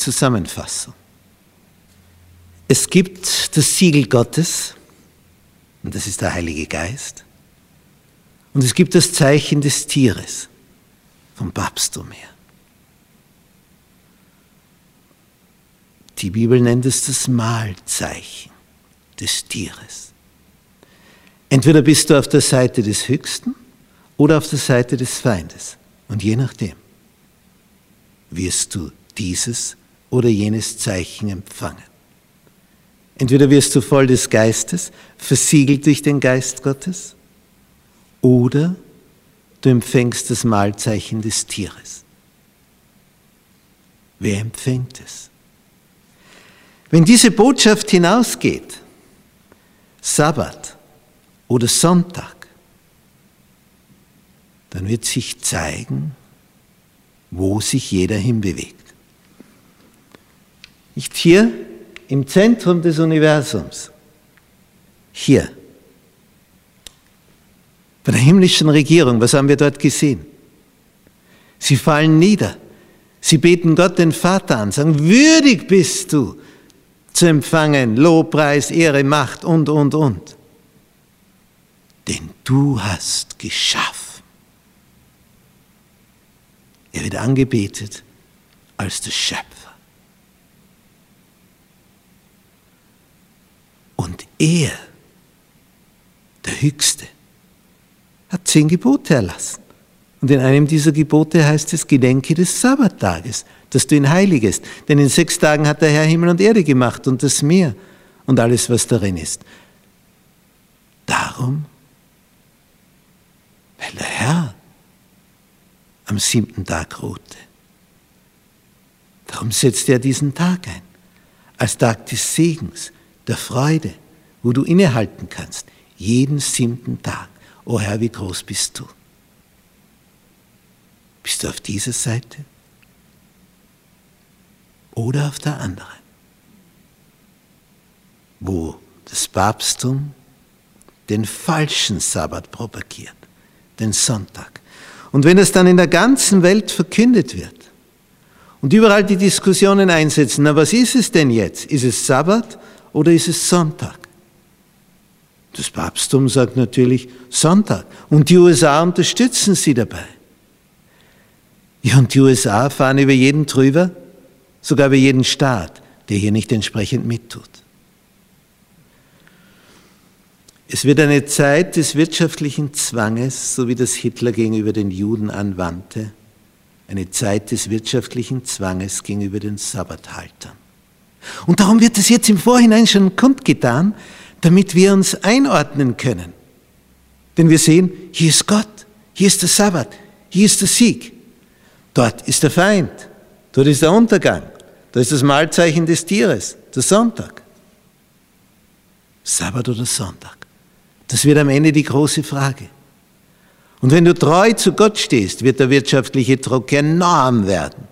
Zusammenfassung. Es gibt das Siegel Gottes, und das ist der Heilige Geist, und es gibt das Zeichen des Tieres, vom Papsttum her. Die Bibel nennt es das Mahlzeichen des Tieres. Entweder bist du auf der Seite des Höchsten oder auf der Seite des Feindes. Und je nachdem wirst du dieses oder jenes Zeichen empfangen. Entweder wirst du voll des Geistes, versiegelt durch den Geist Gottes, oder du empfängst das Mahlzeichen des Tieres. Wer empfängt es? Wenn diese Botschaft hinausgeht, Sabbat oder Sonntag, dann wird sich zeigen, wo sich jeder hinbewegt. Nicht hier im Zentrum des Universums, hier, bei der himmlischen Regierung, was haben wir dort gesehen? Sie fallen nieder, sie beten Gott den Vater an, sagen, würdig bist du, zu empfangen, Lobpreis, Ehre, Macht und, und, und. Denn du hast geschaffen. Er wird angebetet als der Schöpfer. Und er, der Höchste, hat zehn Gebote erlassen. Und in einem dieser Gebote heißt es, Gedenke des Sabbattages dass du ihn heiligest. Denn in sechs Tagen hat der Herr Himmel und Erde gemacht und das Meer und alles, was darin ist. Darum, weil der Herr am siebten Tag ruhte. Darum setzt er diesen Tag ein, als Tag des Segens, der Freude, wo du innehalten kannst, jeden siebten Tag. O Herr, wie groß bist du? Bist du auf dieser Seite? oder auf der anderen, wo das Papsttum den falschen Sabbat propagiert, den Sonntag. Und wenn es dann in der ganzen Welt verkündet wird und überall die Diskussionen einsetzen, na was ist es denn jetzt? Ist es Sabbat oder ist es Sonntag? Das Papsttum sagt natürlich Sonntag und die USA unterstützen sie dabei. Ja, und die USA fahren über jeden drüber sogar über jeden Staat, der hier nicht entsprechend mittut. Es wird eine Zeit des wirtschaftlichen Zwanges, so wie das Hitler gegenüber den Juden anwandte, eine Zeit des wirtschaftlichen Zwanges gegenüber den Sabbathaltern. Und darum wird es jetzt im Vorhinein schon kundgetan, damit wir uns einordnen können. Denn wir sehen, hier ist Gott, hier ist der Sabbat, hier ist der Sieg, dort ist der Feind. Dort ist der Untergang. Da ist das Mahlzeichen des Tieres, der Sonntag. Sabbat oder Sonntag? Das wird am Ende die große Frage. Und wenn du treu zu Gott stehst, wird der wirtschaftliche Druck enorm werden.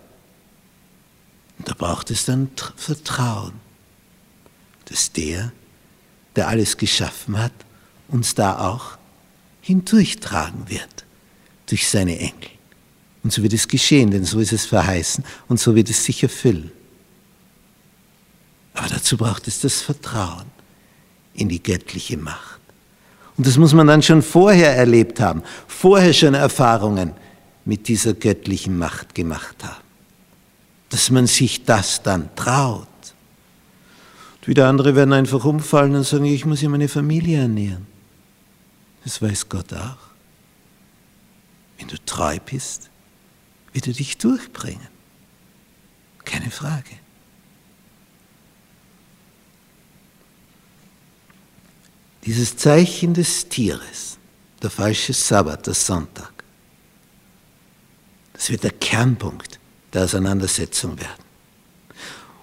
Und da braucht es dann Vertrauen, dass der, der alles geschaffen hat, uns da auch hindurchtragen wird durch seine Engel. Und so wird es geschehen, denn so ist es verheißen und so wird es sich erfüllen. Aber dazu braucht es das Vertrauen in die göttliche Macht. Und das muss man dann schon vorher erlebt haben, vorher schon Erfahrungen mit dieser göttlichen Macht gemacht haben. Dass man sich das dann traut. Und wieder andere werden einfach umfallen und sagen, ich muss ja meine Familie ernähren. Das weiß Gott auch. Wenn du treu bist, wird er dich durchbringen. Keine Frage. Dieses Zeichen des Tieres, der falsche Sabbat, der Sonntag, das wird der Kernpunkt der Auseinandersetzung werden.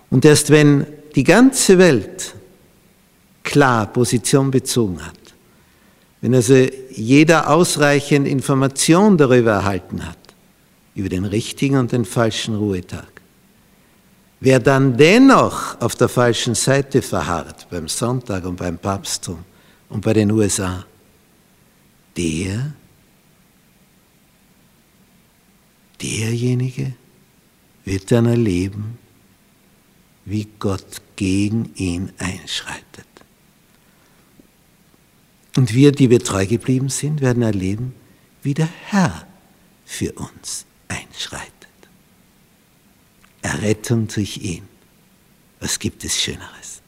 Und erst wenn die ganze Welt klar Position bezogen hat, wenn also jeder ausreichend Information darüber erhalten hat, über den richtigen und den falschen Ruhetag. Wer dann dennoch auf der falschen Seite verharrt, beim Sonntag und beim Papsttum und bei den USA, der, derjenige wird dann erleben, wie Gott gegen ihn einschreitet. Und wir, die wir treu geblieben sind, werden erleben, wie der Herr für uns einschreitet. Errettung durch ihn. Was gibt es Schöneres?